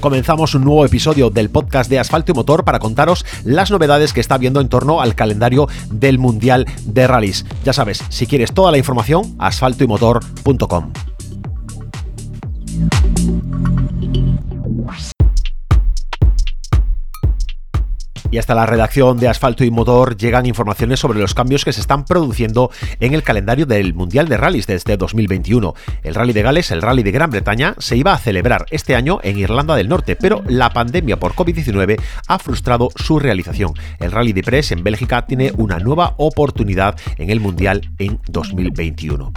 Comenzamos un nuevo episodio del podcast de Asfalto y Motor para contaros las novedades que está viendo en torno al calendario del Mundial de Rallys. Ya sabes, si quieres toda la información, asfaltoymotor.com. Y hasta la redacción de Asfalto y Motor llegan informaciones sobre los cambios que se están produciendo en el calendario del Mundial de Rallys desde 2021. El Rally de Gales, el Rally de Gran Bretaña, se iba a celebrar este año en Irlanda del Norte, pero la pandemia por COVID-19 ha frustrado su realización. El Rally de Press en Bélgica tiene una nueva oportunidad en el Mundial en 2021.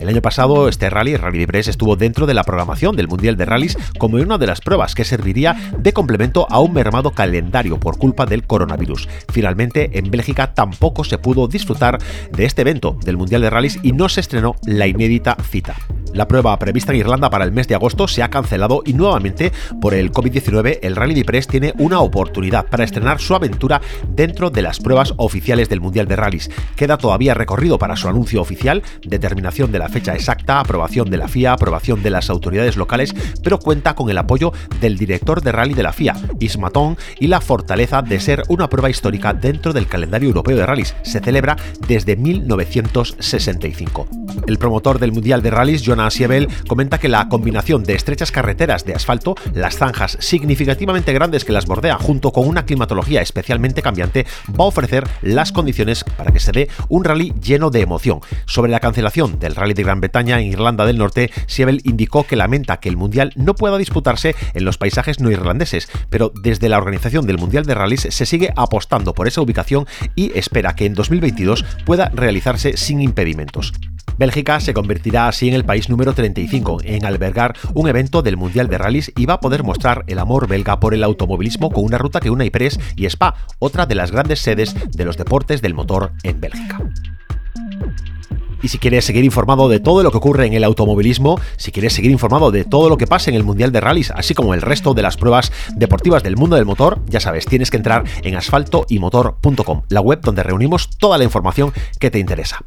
El año pasado este rally, Rally de Brest, estuvo dentro de la programación del Mundial de Rallys como una de las pruebas que serviría de complemento a un mermado calendario por culpa del coronavirus. Finalmente, en Bélgica tampoco se pudo disfrutar de este evento del Mundial de Rallys y no se estrenó la inédita cita. La prueba prevista en Irlanda para el mes de agosto se ha cancelado y nuevamente por el COVID-19 el Rally de Brest tiene una oportunidad para estrenar su aventura dentro de las pruebas oficiales del Mundial de Rallys. Queda todavía recorrido para su anuncio oficial, determinación de la fecha exacta, aprobación de la FIA, aprobación de las autoridades locales, pero cuenta con el apoyo del director de rally de la FIA, Ismatón, y la fortaleza de ser una prueba histórica dentro del calendario europeo de rallies. Se celebra desde 1965. El promotor del Mundial de Rallys, Jonas Siebel, comenta que la combinación de estrechas carreteras de asfalto, las zanjas significativamente grandes que las bordean, junto con una climatología especialmente cambiante, va a ofrecer las condiciones para que se dé un rally lleno de emoción. Sobre la cancelación del Rally de Gran Bretaña en Irlanda del Norte, Siebel indicó que lamenta que el Mundial no pueda disputarse en los paisajes no irlandeses, pero desde la organización del Mundial de Rallys se sigue apostando por esa ubicación y espera que en 2022 pueda realizarse sin impedimentos. Bélgica se convertirá así en el país número 35 en albergar un evento del Mundial de Rallys y va a poder mostrar el amor belga por el automovilismo con una ruta que una Ypres y Spa, otra de las grandes sedes de los deportes del motor en Bélgica. Y si quieres seguir informado de todo lo que ocurre en el automovilismo, si quieres seguir informado de todo lo que pasa en el Mundial de Rallys, así como el resto de las pruebas deportivas del mundo del motor, ya sabes, tienes que entrar en asfaltoymotor.com, la web donde reunimos toda la información que te interesa.